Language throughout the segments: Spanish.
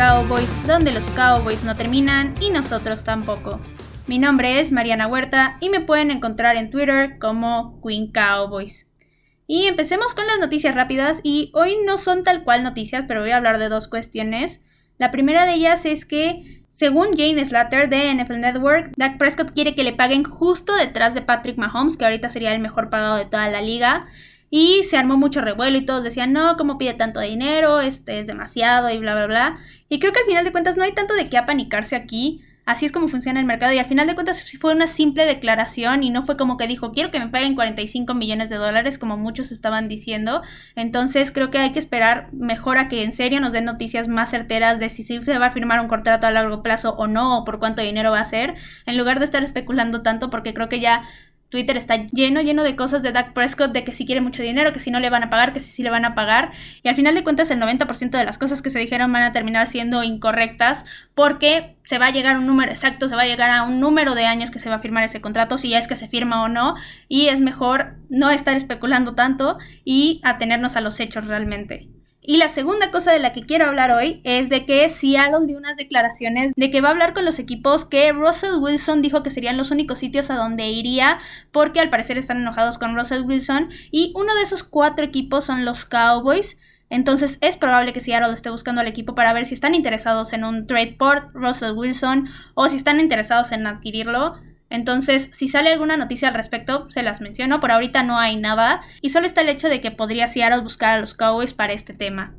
Cowboys, donde los Cowboys no terminan y nosotros tampoco. Mi nombre es Mariana Huerta y me pueden encontrar en Twitter como Queen Cowboys. Y empecemos con las noticias rápidas y hoy no son tal cual noticias, pero voy a hablar de dos cuestiones. La primera de ellas es que, según Jane Slater de NFL Network, Dak Prescott quiere que le paguen justo detrás de Patrick Mahomes, que ahorita sería el mejor pagado de toda la liga. Y se armó mucho revuelo y todos decían, no, ¿cómo pide tanto dinero? Este es demasiado y bla, bla, bla. Y creo que al final de cuentas no hay tanto de qué apanicarse aquí. Así es como funciona el mercado y al final de cuentas fue una simple declaración y no fue como que dijo quiero que me paguen 45 millones de dólares como muchos estaban diciendo. Entonces creo que hay que esperar mejor a que en serio nos den noticias más certeras de si se va a firmar un contrato a largo plazo o no o por cuánto dinero va a ser en lugar de estar especulando tanto porque creo que ya Twitter está lleno, lleno de cosas de Dak Prescott, de que si quiere mucho dinero, que si no le van a pagar, que si sí le van a pagar. Y al final de cuentas, el 90% de las cosas que se dijeron van a terminar siendo incorrectas porque se va a llegar a un número exacto, se va a llegar a un número de años que se va a firmar ese contrato, si es que se firma o no. Y es mejor no estar especulando tanto y atenernos a los hechos realmente. Y la segunda cosa de la que quiero hablar hoy es de que Seattle dio unas declaraciones de que va a hablar con los equipos que Russell Wilson dijo que serían los únicos sitios a donde iría porque al parecer están enojados con Russell Wilson y uno de esos cuatro equipos son los Cowboys. Entonces es probable que Seattle esté buscando al equipo para ver si están interesados en un trade por Russell Wilson o si están interesados en adquirirlo. Entonces, si sale alguna noticia al respecto, se las menciono. Por ahorita no hay nada. Y solo está el hecho de que podría Seattle buscar a los Cowboys para este tema.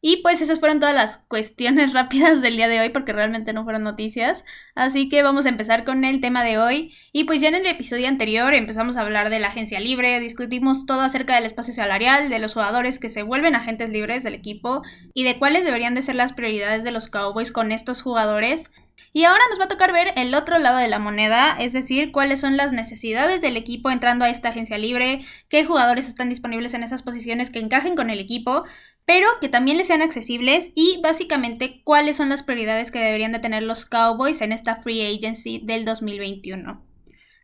Y pues esas fueron todas las cuestiones rápidas del día de hoy porque realmente no fueron noticias. Así que vamos a empezar con el tema de hoy. Y pues ya en el episodio anterior empezamos a hablar de la agencia libre, discutimos todo acerca del espacio salarial, de los jugadores que se vuelven agentes libres del equipo y de cuáles deberían de ser las prioridades de los Cowboys con estos jugadores. Y ahora nos va a tocar ver el otro lado de la moneda, es decir, cuáles son las necesidades del equipo entrando a esta agencia libre, qué jugadores están disponibles en esas posiciones que encajen con el equipo, pero que también les sean accesibles y básicamente cuáles son las prioridades que deberían de tener los Cowboys en esta free agency del 2021.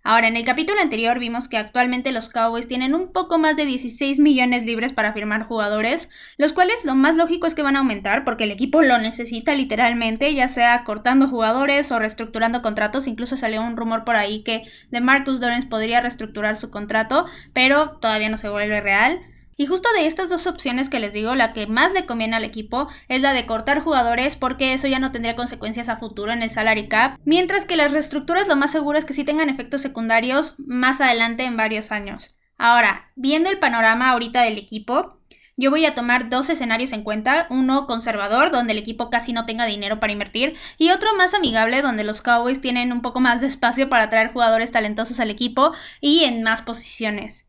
Ahora, en el capítulo anterior vimos que actualmente los Cowboys tienen un poco más de 16 millones libres para firmar jugadores, los cuales lo más lógico es que van a aumentar porque el equipo lo necesita literalmente, ya sea cortando jugadores o reestructurando contratos. Incluso salió un rumor por ahí que de Marcus Lawrence podría reestructurar su contrato, pero todavía no se vuelve real. Y justo de estas dos opciones que les digo, la que más le conviene al equipo es la de cortar jugadores porque eso ya no tendría consecuencias a futuro en el salary cap, mientras que las reestructuras lo más seguro es que sí tengan efectos secundarios más adelante en varios años. Ahora, viendo el panorama ahorita del equipo, yo voy a tomar dos escenarios en cuenta, uno conservador, donde el equipo casi no tenga dinero para invertir, y otro más amigable, donde los Cowboys tienen un poco más de espacio para traer jugadores talentosos al equipo y en más posiciones.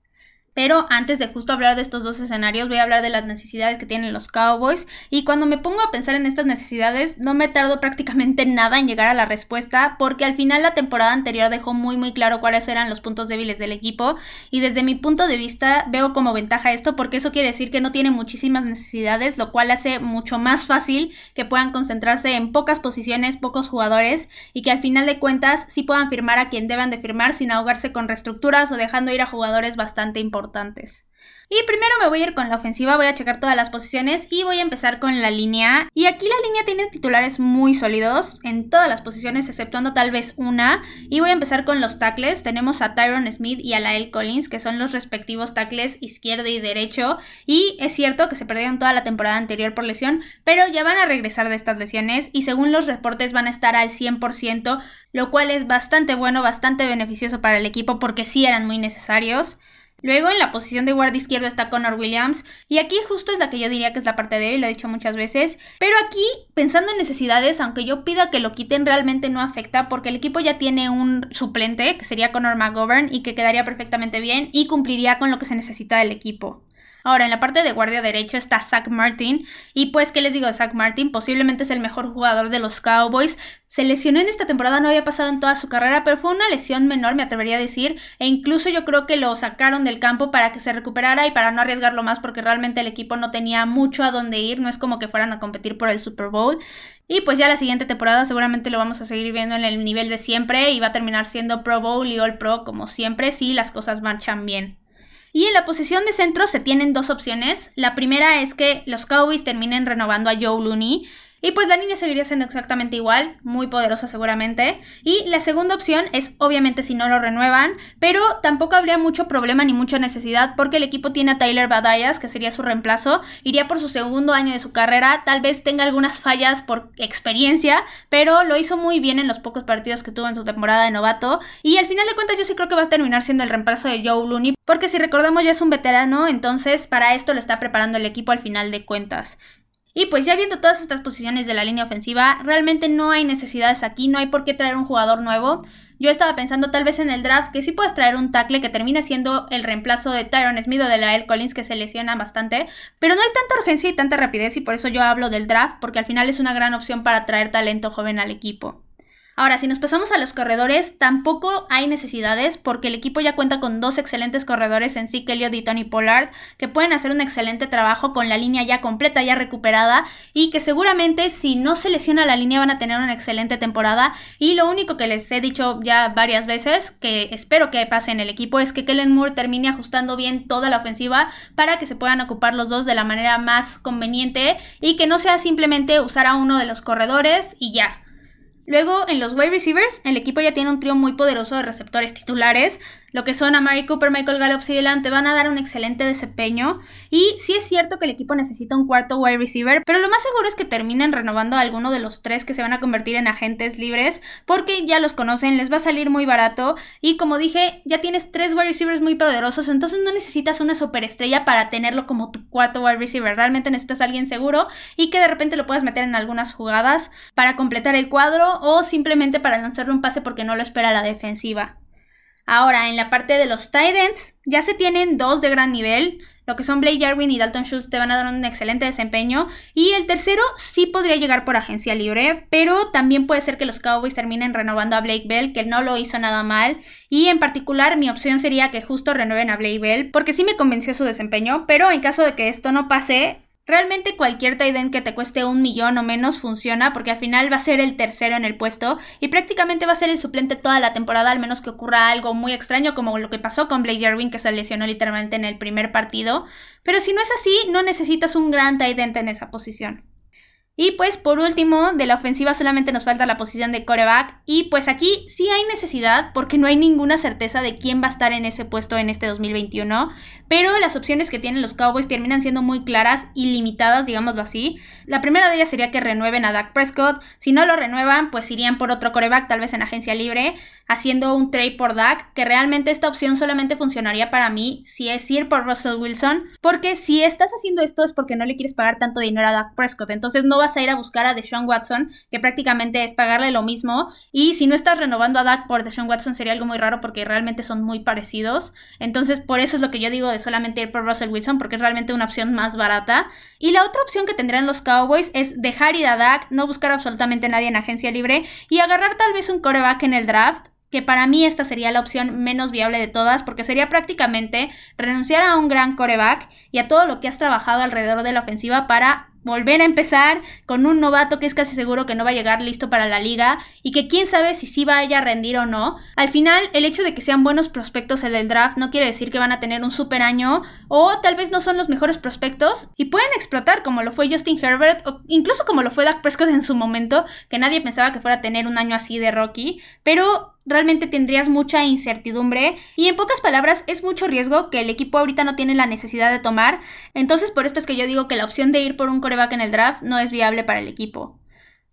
Pero antes de justo hablar de estos dos escenarios, voy a hablar de las necesidades que tienen los Cowboys. Y cuando me pongo a pensar en estas necesidades, no me tardo prácticamente nada en llegar a la respuesta, porque al final la temporada anterior dejó muy muy claro cuáles eran los puntos débiles del equipo. Y desde mi punto de vista veo como ventaja esto, porque eso quiere decir que no tiene muchísimas necesidades, lo cual hace mucho más fácil que puedan concentrarse en pocas posiciones, pocos jugadores, y que al final de cuentas sí puedan firmar a quien deban de firmar sin ahogarse con reestructuras o dejando ir a jugadores bastante importantes Y primero me voy a ir con la ofensiva, voy a checar todas las posiciones y voy a empezar con la línea. Y aquí la línea tiene titulares muy sólidos en todas las posiciones, exceptuando tal vez una. Y voy a empezar con los tackles. Tenemos a Tyron Smith y a Lael Collins, que son los respectivos tackles izquierdo y derecho. Y es cierto que se perdieron toda la temporada anterior por lesión, pero ya van a regresar de estas lesiones y según los reportes van a estar al 100%, lo cual es bastante bueno, bastante beneficioso para el equipo porque sí eran muy necesarios. Luego en la posición de guardia izquierdo está Connor Williams y aquí justo es la que yo diría que es la parte débil, lo he dicho muchas veces, pero aquí pensando en necesidades, aunque yo pida que lo quiten realmente no afecta porque el equipo ya tiene un suplente que sería Connor McGovern y que quedaría perfectamente bien y cumpliría con lo que se necesita del equipo. Ahora, en la parte de guardia derecho está Zach Martin. Y pues, ¿qué les digo de Zach Martin? Posiblemente es el mejor jugador de los Cowboys. Se lesionó en esta temporada, no había pasado en toda su carrera, pero fue una lesión menor, me atrevería a decir. E incluso yo creo que lo sacaron del campo para que se recuperara y para no arriesgarlo más, porque realmente el equipo no tenía mucho a dónde ir. No es como que fueran a competir por el Super Bowl. Y pues ya la siguiente temporada seguramente lo vamos a seguir viendo en el nivel de siempre y va a terminar siendo Pro Bowl y All Pro como siempre si las cosas marchan bien. Y en la posición de centro se tienen dos opciones. La primera es que los Cowboys terminen renovando a Joe Looney. Y pues la línea seguiría siendo exactamente igual, muy poderosa seguramente. Y la segunda opción es obviamente si no lo renuevan, pero tampoco habría mucho problema ni mucha necesidad porque el equipo tiene a Tyler Badayas, que sería su reemplazo, iría por su segundo año de su carrera, tal vez tenga algunas fallas por experiencia, pero lo hizo muy bien en los pocos partidos que tuvo en su temporada de novato. Y al final de cuentas yo sí creo que va a terminar siendo el reemplazo de Joe Looney, porque si recordamos ya es un veterano, entonces para esto lo está preparando el equipo al final de cuentas. Y pues ya viendo todas estas posiciones de la línea ofensiva, realmente no hay necesidades aquí, no hay por qué traer un jugador nuevo. Yo estaba pensando tal vez en el draft que sí puedes traer un tackle que termine siendo el reemplazo de Tyron Smith o de la L. Collins que se lesiona bastante, pero no hay tanta urgencia y tanta rapidez y por eso yo hablo del draft porque al final es una gran opción para traer talento joven al equipo. Ahora, si nos pasamos a los corredores, tampoco hay necesidades porque el equipo ya cuenta con dos excelentes corredores en Zeke Elliott y Tony Pollard que pueden hacer un excelente trabajo con la línea ya completa, ya recuperada y que seguramente si no se lesiona la línea van a tener una excelente temporada y lo único que les he dicho ya varias veces que espero que pase en el equipo es que Kellen Moore termine ajustando bien toda la ofensiva para que se puedan ocupar los dos de la manera más conveniente y que no sea simplemente usar a uno de los corredores y ya. Luego, en los wide receivers, el equipo ya tiene un trío muy poderoso de receptores titulares, lo que son a Mary Cooper, Michael Gallup y delante van a dar un excelente desempeño. Y sí es cierto que el equipo necesita un cuarto wide receiver, pero lo más seguro es que terminen renovando a alguno de los tres que se van a convertir en agentes libres, porque ya los conocen, les va a salir muy barato. Y como dije, ya tienes tres wide receivers muy poderosos, entonces no necesitas una superestrella para tenerlo como tu cuarto wide receiver. Realmente necesitas a alguien seguro y que de repente lo puedas meter en algunas jugadas para completar el cuadro o simplemente para lanzarle un pase porque no lo espera la defensiva. Ahora, en la parte de los Titans, ya se tienen dos de gran nivel. Lo que son Blake Jarwin y Dalton Schultz te van a dar un excelente desempeño. Y el tercero sí podría llegar por agencia libre, pero también puede ser que los Cowboys terminen renovando a Blake Bell, que no lo hizo nada mal. Y en particular, mi opción sería que justo renueven a Blake Bell, porque sí me convenció su desempeño. Pero en caso de que esto no pase, Realmente cualquier tight que te cueste un millón o menos funciona porque al final va a ser el tercero en el puesto y prácticamente va a ser el suplente toda la temporada al menos que ocurra algo muy extraño como lo que pasó con Blake Irwin que se lesionó literalmente en el primer partido. Pero si no es así, no necesitas un gran tight end en esa posición. Y pues por último, de la ofensiva solamente nos falta la posición de coreback. Y pues aquí sí hay necesidad porque no hay ninguna certeza de quién va a estar en ese puesto en este 2021. Pero las opciones que tienen los Cowboys terminan siendo muy claras y limitadas, digámoslo así. La primera de ellas sería que renueven a Dak Prescott. Si no lo renuevan, pues irían por otro coreback, tal vez en agencia libre, haciendo un trade por Dak. Que realmente esta opción solamente funcionaría para mí si es ir por Russell Wilson. Porque si estás haciendo esto es porque no le quieres pagar tanto dinero a Dak Prescott. Entonces no va a ir a buscar a Deshaun Watson, que prácticamente es pagarle lo mismo. Y si no estás renovando a Dak por Deshaun Watson sería algo muy raro porque realmente son muy parecidos. Entonces, por eso es lo que yo digo de solamente ir por Russell Wilson, porque es realmente una opción más barata. Y la otra opción que tendrán los Cowboys es dejar ir a Dak, no buscar absolutamente nadie en agencia libre y agarrar tal vez un coreback en el draft que para mí esta sería la opción menos viable de todas, porque sería prácticamente renunciar a un gran coreback y a todo lo que has trabajado alrededor de la ofensiva para volver a empezar con un novato que es casi seguro que no va a llegar listo para la liga y que quién sabe si sí vaya a rendir o no. Al final, el hecho de que sean buenos prospectos en el draft no quiere decir que van a tener un super año o tal vez no son los mejores prospectos y pueden explotar como lo fue Justin Herbert o incluso como lo fue Dak Prescott en su momento, que nadie pensaba que fuera a tener un año así de Rocky, pero realmente tendrías mucha incertidumbre y en pocas palabras es mucho riesgo que el equipo ahorita no tiene la necesidad de tomar. Entonces por esto es que yo digo que la opción de ir por un coreback en el draft no es viable para el equipo.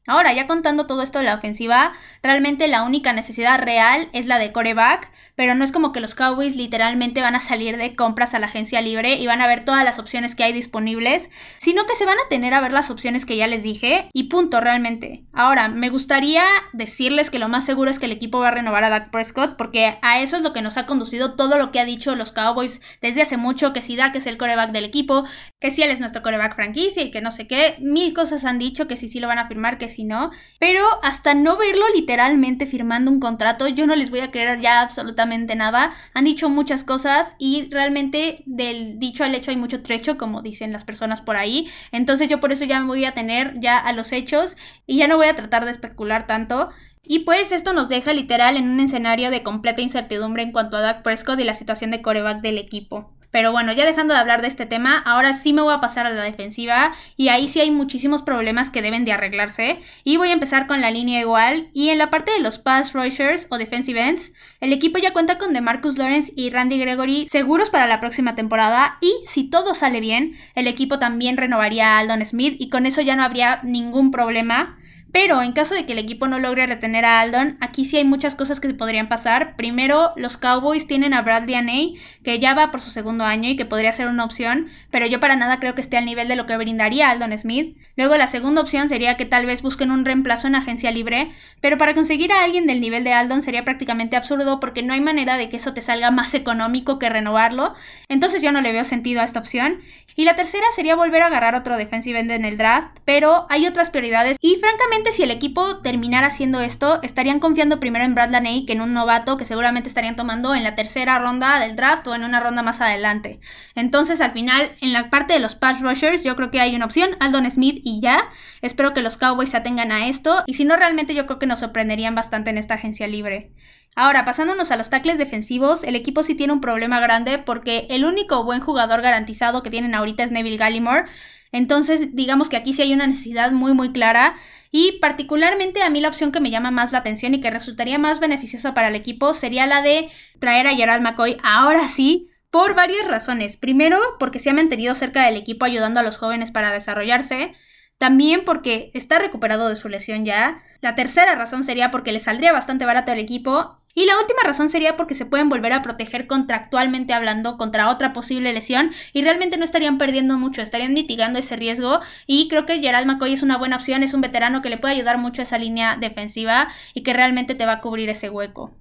Ahora, ya contando todo esto de la ofensiva, realmente la única necesidad real es la de coreback, pero no es como que los Cowboys literalmente van a salir de compras a la agencia libre y van a ver todas las opciones que hay disponibles, sino que se van a tener a ver las opciones que ya les dije y punto realmente. Ahora, me gustaría decirles que lo más seguro es que el equipo va a renovar a Dak Prescott porque a eso es lo que nos ha conducido todo lo que ha dicho los Cowboys desde hace mucho, que si Dak es el coreback del equipo, que si él es nuestro coreback franquicia y que no sé qué, mil cosas han dicho que si sí lo van a firmar, que si no. Pero hasta no verlo literalmente firmando un contrato, yo no les voy a creer ya absolutamente nada. Han dicho muchas cosas y realmente del dicho al hecho hay mucho trecho, como dicen las personas por ahí. Entonces yo por eso ya me voy a tener ya a los hechos y ya no voy a tratar de especular tanto. Y pues esto nos deja literal en un escenario de completa incertidumbre en cuanto a Dak Prescott y la situación de coreback del equipo. Pero bueno, ya dejando de hablar de este tema, ahora sí me voy a pasar a la defensiva y ahí sí hay muchísimos problemas que deben de arreglarse. Y voy a empezar con la línea igual. Y en la parte de los pass rushers o defensive ends, el equipo ya cuenta con DeMarcus Lawrence y Randy Gregory seguros para la próxima temporada. Y si todo sale bien, el equipo también renovaría a Aldon Smith y con eso ya no habría ningún problema. Pero en caso de que el equipo no logre retener a Aldon, aquí sí hay muchas cosas que podrían pasar. Primero, los Cowboys tienen a Bradley Aney, que ya va por su segundo año y que podría ser una opción, pero yo para nada creo que esté al nivel de lo que brindaría Aldon Smith. Luego, la segunda opción sería que tal vez busquen un reemplazo en agencia libre, pero para conseguir a alguien del nivel de Aldon sería prácticamente absurdo porque no hay manera de que eso te salga más económico que renovarlo. Entonces yo no le veo sentido a esta opción. Y la tercera sería volver a agarrar otro defensive end en el draft, pero hay otras prioridades y francamente si el equipo terminara haciendo esto, estarían confiando primero en Brad Laney que en un novato que seguramente estarían tomando en la tercera ronda del draft o en una ronda más adelante. Entonces, al final, en la parte de los pass rushers, yo creo que hay una opción, Aldon Smith y ya. Espero que los Cowboys se atengan a esto y si no, realmente yo creo que nos sorprenderían bastante en esta agencia libre. Ahora, pasándonos a los tackles defensivos, el equipo sí tiene un problema grande porque el único buen jugador garantizado que tienen ahorita es Neville Gallimore. Entonces, digamos que aquí sí hay una necesidad muy muy clara y particularmente a mí la opción que me llama más la atención y que resultaría más beneficiosa para el equipo sería la de traer a Gerald McCoy ahora sí por varias razones. Primero, porque se ha mantenido cerca del equipo ayudando a los jóvenes para desarrollarse. También porque está recuperado de su lesión ya. La tercera razón sería porque le saldría bastante barato al equipo. Y la última razón sería porque se pueden volver a proteger contractualmente hablando contra otra posible lesión y realmente no estarían perdiendo mucho, estarían mitigando ese riesgo y creo que Gerald McCoy es una buena opción, es un veterano que le puede ayudar mucho a esa línea defensiva y que realmente te va a cubrir ese hueco.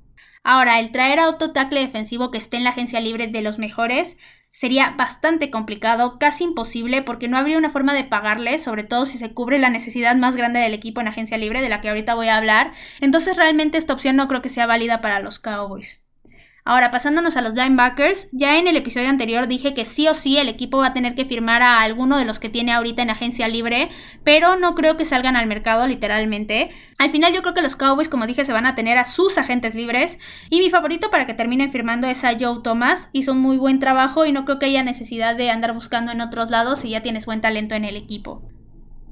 Ahora, el traer a otro tackle defensivo que esté en la agencia libre de los mejores sería bastante complicado, casi imposible, porque no habría una forma de pagarle, sobre todo si se cubre la necesidad más grande del equipo en agencia libre, de la que ahorita voy a hablar. Entonces realmente esta opción no creo que sea válida para los Cowboys. Ahora, pasándonos a los linebackers, ya en el episodio anterior dije que sí o sí el equipo va a tener que firmar a alguno de los que tiene ahorita en agencia libre, pero no creo que salgan al mercado literalmente. Al final yo creo que los Cowboys, como dije, se van a tener a sus agentes libres y mi favorito para que terminen firmando es a Joe Thomas. Hizo un muy buen trabajo y no creo que haya necesidad de andar buscando en otros lados si ya tienes buen talento en el equipo.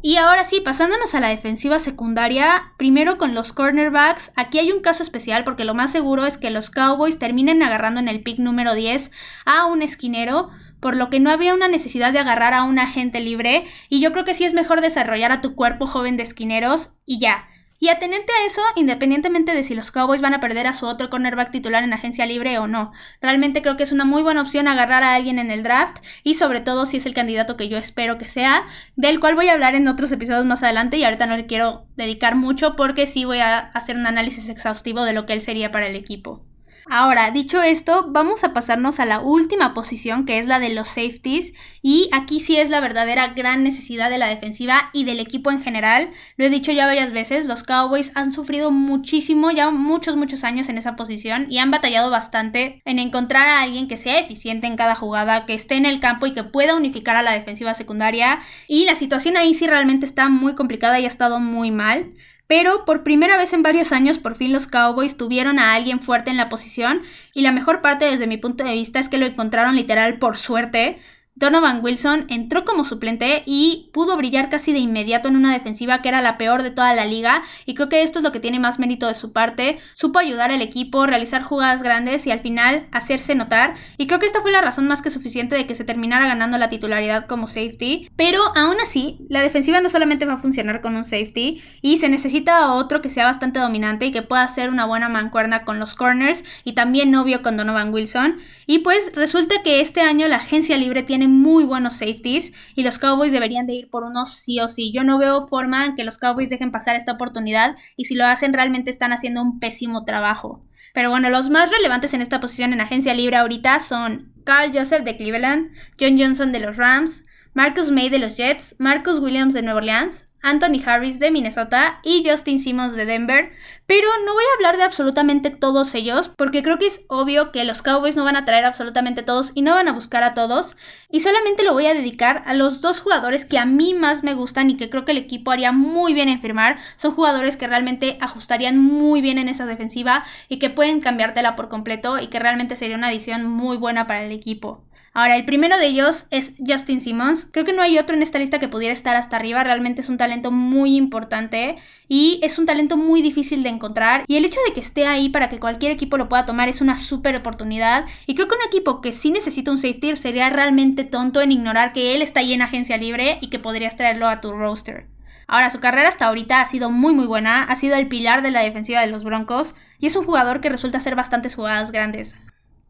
Y ahora sí, pasándonos a la defensiva secundaria, primero con los cornerbacks, aquí hay un caso especial porque lo más seguro es que los Cowboys terminen agarrando en el pick número 10 a un esquinero, por lo que no habría una necesidad de agarrar a un agente libre, y yo creo que sí es mejor desarrollar a tu cuerpo joven de esquineros y ya. Y atenerte a eso independientemente de si los Cowboys van a perder a su otro cornerback titular en agencia libre o no. Realmente creo que es una muy buena opción agarrar a alguien en el draft y sobre todo si es el candidato que yo espero que sea, del cual voy a hablar en otros episodios más adelante y ahorita no le quiero dedicar mucho porque sí voy a hacer un análisis exhaustivo de lo que él sería para el equipo. Ahora, dicho esto, vamos a pasarnos a la última posición, que es la de los safeties, y aquí sí es la verdadera gran necesidad de la defensiva y del equipo en general. Lo he dicho ya varias veces, los Cowboys han sufrido muchísimo, ya muchos, muchos años en esa posición, y han batallado bastante en encontrar a alguien que sea eficiente en cada jugada, que esté en el campo y que pueda unificar a la defensiva secundaria, y la situación ahí sí realmente está muy complicada y ha estado muy mal. Pero por primera vez en varios años, por fin los Cowboys tuvieron a alguien fuerte en la posición y la mejor parte desde mi punto de vista es que lo encontraron literal por suerte. Donovan Wilson entró como suplente y pudo brillar casi de inmediato en una defensiva que era la peor de toda la liga y creo que esto es lo que tiene más mérito de su parte. Supo ayudar al equipo, realizar jugadas grandes y al final hacerse notar y creo que esta fue la razón más que suficiente de que se terminara ganando la titularidad como safety. Pero aún así, la defensiva no solamente va a funcionar con un safety y se necesita otro que sea bastante dominante y que pueda hacer una buena mancuerna con los corners y también novio con Donovan Wilson. Y pues resulta que este año la agencia libre tiene muy buenos safeties y los Cowboys deberían de ir por unos sí o sí. Yo no veo forma en que los Cowboys dejen pasar esta oportunidad y si lo hacen realmente están haciendo un pésimo trabajo. Pero bueno, los más relevantes en esta posición en agencia libre ahorita son Carl Joseph de Cleveland, John Johnson de los Rams, Marcus May de los Jets, Marcus Williams de Nueva Orleans, Anthony Harris de Minnesota y Justin Simmons de Denver, pero no voy a hablar de absolutamente todos ellos porque creo que es obvio que los Cowboys no van a traer absolutamente todos y no van a buscar a todos. Y solamente lo voy a dedicar a los dos jugadores que a mí más me gustan y que creo que el equipo haría muy bien en firmar, son jugadores que realmente ajustarían muy bien en esa defensiva y que pueden cambiártela por completo y que realmente sería una adición muy buena para el equipo. Ahora, el primero de ellos es Justin Simmons. Creo que no hay otro en esta lista que pudiera estar hasta arriba. Realmente es un talento muy importante y es un talento muy difícil de encontrar. Y el hecho de que esté ahí para que cualquier equipo lo pueda tomar es una súper oportunidad. Y creo que un equipo que sí necesita un safety sería realmente tonto en ignorar que él está ahí en agencia libre y que podrías traerlo a tu roster. Ahora, su carrera hasta ahorita ha sido muy muy buena, ha sido el pilar de la defensiva de los Broncos y es un jugador que resulta hacer bastantes jugadas grandes.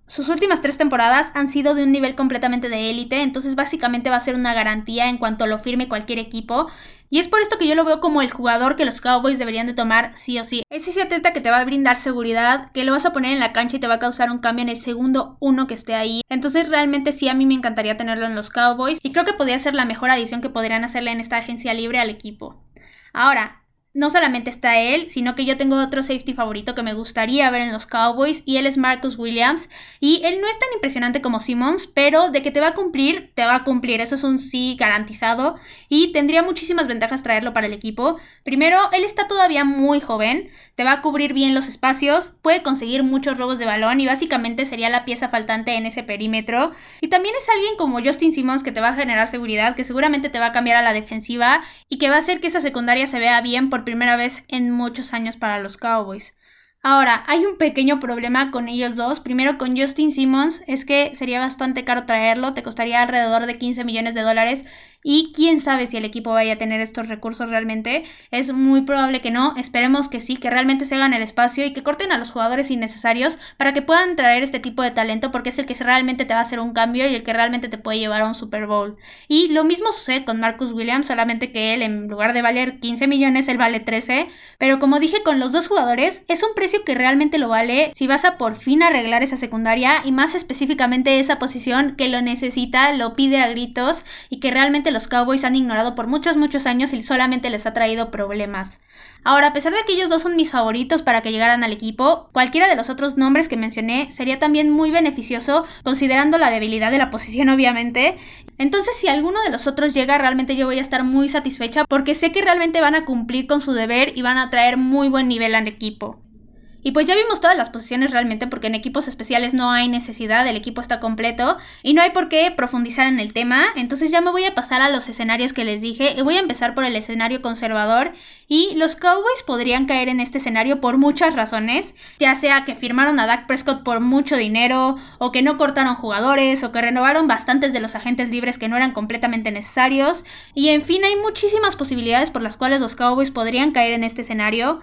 Sus últimas tres temporadas han sido de un nivel completamente de élite, entonces básicamente va a ser una garantía en cuanto lo firme cualquier equipo. Y es por esto que yo lo veo como el jugador que los Cowboys deberían de tomar sí o sí. Es ese atleta que te va a brindar seguridad, que lo vas a poner en la cancha y te va a causar un cambio en el segundo uno que esté ahí. Entonces realmente sí a mí me encantaría tenerlo en los Cowboys y creo que podría ser la mejor adición que podrían hacerle en esta agencia libre al equipo. Ahora, no solamente está él, sino que yo tengo otro safety favorito que me gustaría ver en los Cowboys y él es Marcus Williams y él no es tan impresionante como Simmons, pero de que te va a cumplir, te va a cumplir, eso es un sí garantizado y tendría muchísimas ventajas traerlo para el equipo. Primero, él está todavía muy joven, te va a cubrir bien los espacios, puede conseguir muchos robos de balón y básicamente sería la pieza faltante en ese perímetro. Y también es alguien como Justin Simmons que te va a generar seguridad, que seguramente te va a cambiar a la defensiva y que va a hacer que esa secundaria se vea bien primera vez en muchos años para los Cowboys. Ahora, hay un pequeño problema con ellos dos. Primero con Justin Simmons, es que sería bastante caro traerlo, te costaría alrededor de 15 millones de dólares y quién sabe si el equipo vaya a tener estos recursos realmente. Es muy probable que no. Esperemos que sí, que realmente se hagan el espacio y que corten a los jugadores innecesarios para que puedan traer este tipo de talento porque es el que realmente te va a hacer un cambio y el que realmente te puede llevar a un Super Bowl. Y lo mismo sucede con Marcus Williams, solamente que él en lugar de valer 15 millones, él vale 13. Pero como dije con los dos jugadores, es un precio que realmente lo vale si vas a por fin arreglar esa secundaria y más específicamente esa posición que lo necesita, lo pide a gritos y que realmente los Cowboys han ignorado por muchos, muchos años y solamente les ha traído problemas. Ahora, a pesar de que ellos dos son mis favoritos para que llegaran al equipo, cualquiera de los otros nombres que mencioné sería también muy beneficioso, considerando la debilidad de la posición, obviamente. Entonces, si alguno de los otros llega, realmente yo voy a estar muy satisfecha porque sé que realmente van a cumplir con su deber y van a traer muy buen nivel al equipo. Y pues ya vimos todas las posiciones realmente porque en equipos especiales no hay necesidad, el equipo está completo y no hay por qué profundizar en el tema. Entonces ya me voy a pasar a los escenarios que les dije y voy a empezar por el escenario conservador y los Cowboys podrían caer en este escenario por muchas razones, ya sea que firmaron a Dak Prescott por mucho dinero o que no cortaron jugadores o que renovaron bastantes de los agentes libres que no eran completamente necesarios y en fin hay muchísimas posibilidades por las cuales los Cowboys podrían caer en este escenario.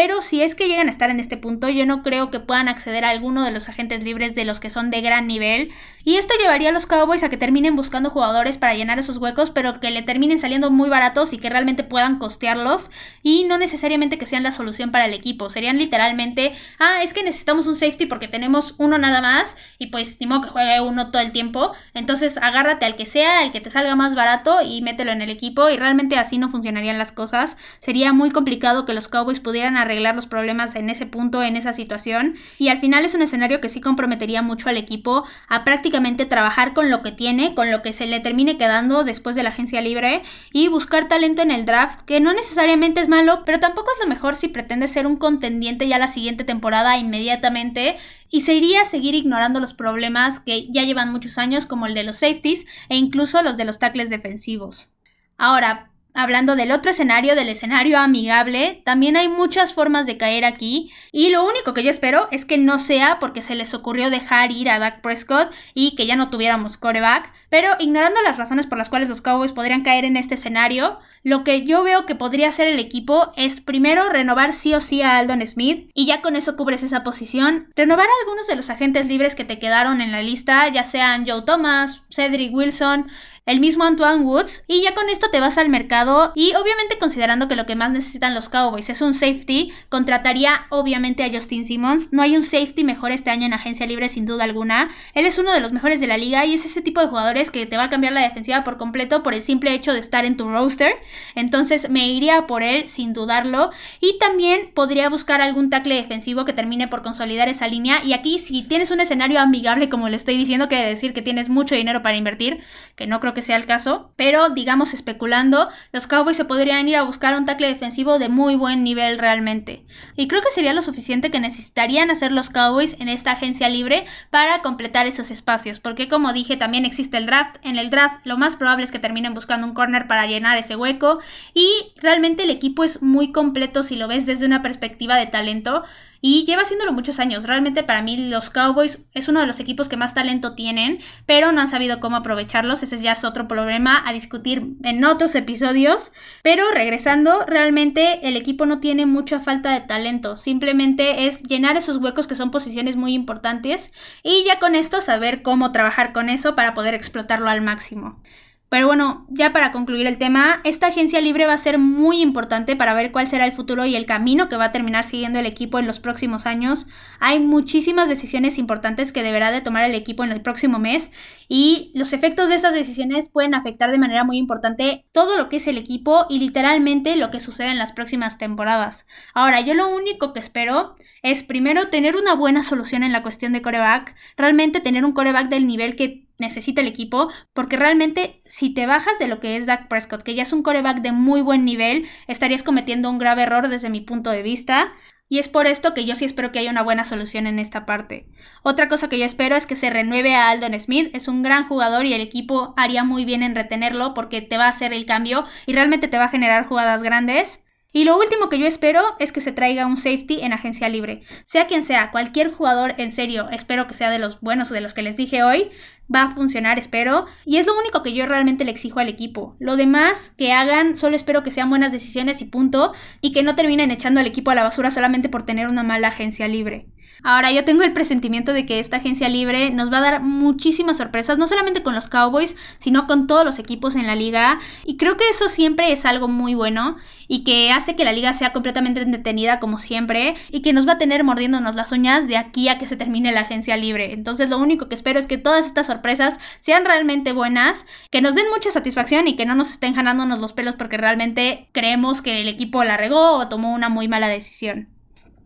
Pero si es que llegan a estar en este punto, yo no creo que puedan acceder a alguno de los agentes libres de los que son de gran nivel. Y esto llevaría a los Cowboys a que terminen buscando jugadores para llenar esos huecos, pero que le terminen saliendo muy baratos y que realmente puedan costearlos. Y no necesariamente que sean la solución para el equipo. Serían literalmente, ah, es que necesitamos un safety porque tenemos uno nada más. Y pues ni modo que juegue uno todo el tiempo. Entonces agárrate al que sea, al que te salga más barato y mételo en el equipo. Y realmente así no funcionarían las cosas. Sería muy complicado que los Cowboys pudieran arreglar los problemas en ese punto, en esa situación. Y al final es un escenario que sí comprometería mucho al equipo a prácticamente trabajar con lo que tiene, con lo que se le termine quedando después de la agencia libre y buscar talento en el draft, que no necesariamente es malo, pero tampoco es lo mejor si pretende ser un contendiente ya la siguiente temporada inmediatamente y se iría a seguir ignorando los problemas que ya llevan muchos años como el de los safeties e incluso los de los tackles defensivos. Ahora, Hablando del otro escenario, del escenario amigable, también hay muchas formas de caer aquí y lo único que yo espero es que no sea porque se les ocurrió dejar ir a Dak Prescott y que ya no tuviéramos coreback, pero ignorando las razones por las cuales los Cowboys podrían caer en este escenario, lo que yo veo que podría hacer el equipo es primero renovar sí o sí a Aldon Smith y ya con eso cubres esa posición, renovar a algunos de los agentes libres que te quedaron en la lista, ya sean Joe Thomas, Cedric Wilson, el mismo Antoine Woods, y ya con esto te vas al mercado y obviamente considerando que lo que más necesitan los Cowboys es un safety, contrataría obviamente a Justin Simmons. No hay un safety mejor este año en agencia libre sin duda alguna. Él es uno de los mejores de la liga y es ese tipo de jugadores que te va a cambiar la defensiva por completo por el simple hecho de estar en tu roster. Entonces me iría por él sin dudarlo y también podría buscar algún tackle defensivo que termine por consolidar esa línea y aquí si tienes un escenario amigable como le estoy diciendo quiere decir que tienes mucho dinero para invertir, que no creo que que sea el caso, pero digamos especulando, los Cowboys se podrían ir a buscar un tackle defensivo de muy buen nivel realmente. Y creo que sería lo suficiente que necesitarían hacer los Cowboys en esta agencia libre para completar esos espacios, porque como dije también existe el draft, en el draft lo más probable es que terminen buscando un corner para llenar ese hueco y realmente el equipo es muy completo si lo ves desde una perspectiva de talento. Y lleva haciéndolo muchos años. Realmente para mí los Cowboys es uno de los equipos que más talento tienen, pero no han sabido cómo aprovecharlos. Ese ya es otro problema a discutir en otros episodios. Pero regresando, realmente el equipo no tiene mucha falta de talento. Simplemente es llenar esos huecos que son posiciones muy importantes y ya con esto saber cómo trabajar con eso para poder explotarlo al máximo. Pero bueno, ya para concluir el tema, esta agencia libre va a ser muy importante para ver cuál será el futuro y el camino que va a terminar siguiendo el equipo en los próximos años. Hay muchísimas decisiones importantes que deberá de tomar el equipo en el próximo mes y los efectos de esas decisiones pueden afectar de manera muy importante todo lo que es el equipo y literalmente lo que sucede en las próximas temporadas. Ahora, yo lo único que espero es primero tener una buena solución en la cuestión de coreback, realmente tener un coreback del nivel que necesita el equipo, porque realmente si te bajas de lo que es Dak Prescott, que ya es un coreback de muy buen nivel, estarías cometiendo un grave error desde mi punto de vista. Y es por esto que yo sí espero que haya una buena solución en esta parte. Otra cosa que yo espero es que se renueve a Aldon Smith. Es un gran jugador y el equipo haría muy bien en retenerlo porque te va a hacer el cambio y realmente te va a generar jugadas grandes. Y lo último que yo espero es que se traiga un safety en agencia libre. Sea quien sea, cualquier jugador en serio, espero que sea de los buenos o de los que les dije hoy, va a funcionar, espero. Y es lo único que yo realmente le exijo al equipo. Lo demás que hagan, solo espero que sean buenas decisiones y punto. Y que no terminen echando al equipo a la basura solamente por tener una mala agencia libre. Ahora, yo tengo el presentimiento de que esta agencia libre nos va a dar muchísimas sorpresas, no solamente con los Cowboys, sino con todos los equipos en la liga. Y creo que eso siempre es algo muy bueno y que hace que la liga sea completamente entretenida como siempre y que nos va a tener mordiéndonos las uñas de aquí a que se termine la agencia libre. Entonces, lo único que espero es que todas estas sorpresas sean realmente buenas, que nos den mucha satisfacción y que no nos estén jalándonos los pelos porque realmente creemos que el equipo la regó o tomó una muy mala decisión.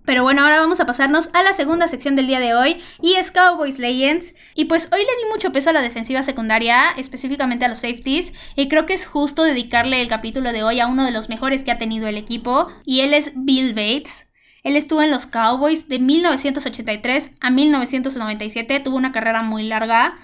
Pero bueno, ahora vamos a pasarnos a la segunda sección del día de hoy y es Cowboys Legends. Y pues hoy le di mucho peso a la defensiva secundaria, específicamente a los safeties, y creo que es justo dedicarle el capítulo de hoy a uno de los mejores que ha tenido el equipo, y él es Bill Bates. Él estuvo en los Cowboys de 1983 a 1997, tuvo una carrera muy larga.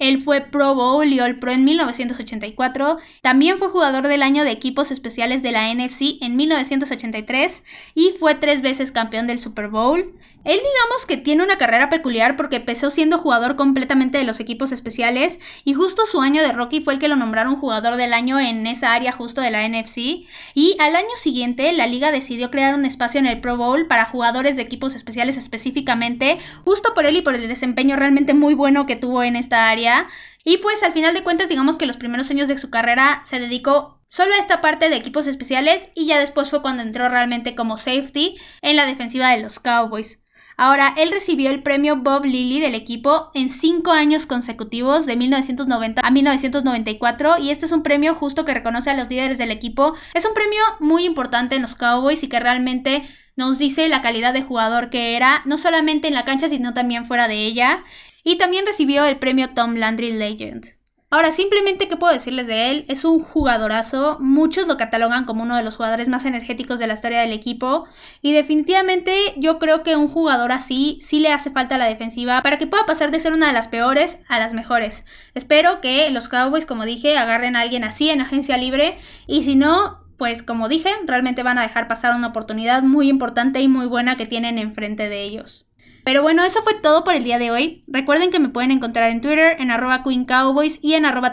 Él fue Pro Bowl y All Pro en 1984. También fue jugador del año de equipos especiales de la NFC en 1983 y fue tres veces campeón del Super Bowl. Él digamos que tiene una carrera peculiar porque empezó siendo jugador completamente de los equipos especiales y justo su año de rookie fue el que lo nombraron jugador del año en esa área justo de la NFC y al año siguiente la liga decidió crear un espacio en el Pro Bowl para jugadores de equipos especiales específicamente justo por él y por el desempeño realmente muy bueno que tuvo en esta área y pues al final de cuentas digamos que los primeros años de su carrera se dedicó solo a esta parte de equipos especiales y ya después fue cuando entró realmente como safety en la defensiva de los Cowboys. Ahora, él recibió el premio Bob Lilly del equipo en cinco años consecutivos, de 1990 a 1994, y este es un premio justo que reconoce a los líderes del equipo. Es un premio muy importante en los Cowboys y que realmente nos dice la calidad de jugador que era, no solamente en la cancha, sino también fuera de ella. Y también recibió el premio Tom Landry Legend. Ahora, simplemente, ¿qué puedo decirles de él? Es un jugadorazo, muchos lo catalogan como uno de los jugadores más energéticos de la historia del equipo y definitivamente yo creo que un jugador así sí le hace falta la defensiva para que pueda pasar de ser una de las peores a las mejores. Espero que los Cowboys, como dije, agarren a alguien así en agencia libre y si no, pues como dije, realmente van a dejar pasar una oportunidad muy importante y muy buena que tienen enfrente de ellos. Pero bueno, eso fue todo por el día de hoy. Recuerden que me pueden encontrar en Twitter, en arroba Queen Cowboys y en arroba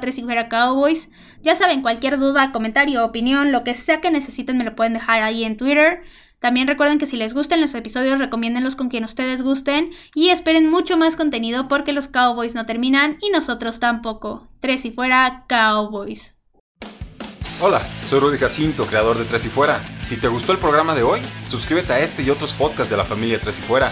Cowboys. Ya saben, cualquier duda, comentario, opinión, lo que sea que necesiten me lo pueden dejar ahí en Twitter. También recuerden que si les gustan los episodios, recomiéndenlos con quien ustedes gusten y esperen mucho más contenido porque los Cowboys no terminan y nosotros tampoco. Tres y fuera, Cowboys. Hola, soy Rudy Jacinto, creador de Tres y Fuera. Si te gustó el programa de hoy, suscríbete a este y otros podcasts de la familia Tres y Fuera.